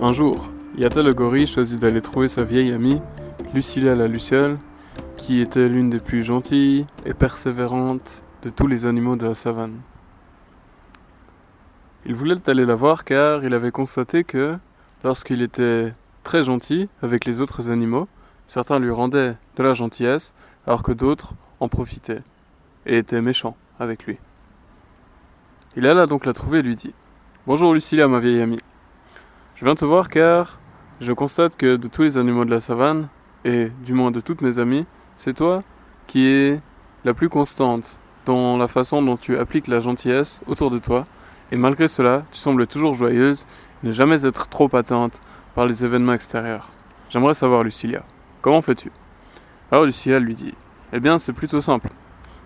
Un jour, Yata le gorille choisit d'aller trouver sa vieille amie, Lucilia la luciole, qui était l'une des plus gentilles et persévérantes de tous les animaux de la savane. Il voulait aller la voir car il avait constaté que, lorsqu'il était très gentil avec les autres animaux, certains lui rendaient de la gentillesse alors que d'autres en profitaient et étaient méchants avec lui. Il alla donc la trouver et lui dit Bonjour Lucilia, ma vieille amie. Je viens te voir car je constate que de tous les animaux de la savane, et du moins de toutes mes amies, c'est toi qui es la plus constante dans la façon dont tu appliques la gentillesse autour de toi, et malgré cela, tu sembles toujours joyeuse, ne jamais être trop atteinte par les événements extérieurs. J'aimerais savoir, Lucilia, comment fais-tu? Alors Lucilia lui dit Eh bien, c'est plutôt simple.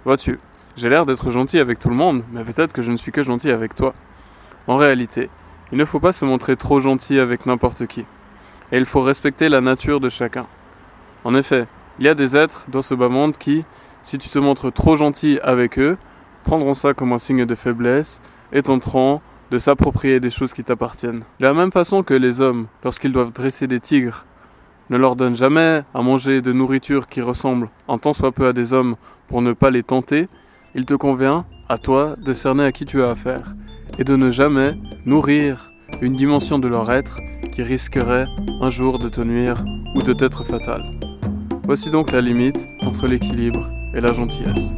Vois-tu, j'ai l'air d'être gentil avec tout le monde, mais peut-être que je ne suis que gentil avec toi. En réalité, il ne faut pas se montrer trop gentil avec n'importe qui et il faut respecter la nature de chacun. En effet, il y a des êtres dans ce bas monde qui, si tu te montres trop gentil avec eux, prendront ça comme un signe de faiblesse et tenteront de s'approprier des choses qui t'appartiennent. De la même façon que les hommes, lorsqu'ils doivent dresser des tigres, ne leur donnent jamais à manger de nourriture qui ressemble en tant soit peu à des hommes pour ne pas les tenter, il te convient, à toi, de cerner à qui tu as affaire et de ne jamais nourrir une dimension de leur être qui risquerait un jour de te nuire ou de t'être fatale. Voici donc la limite entre l'équilibre et la gentillesse.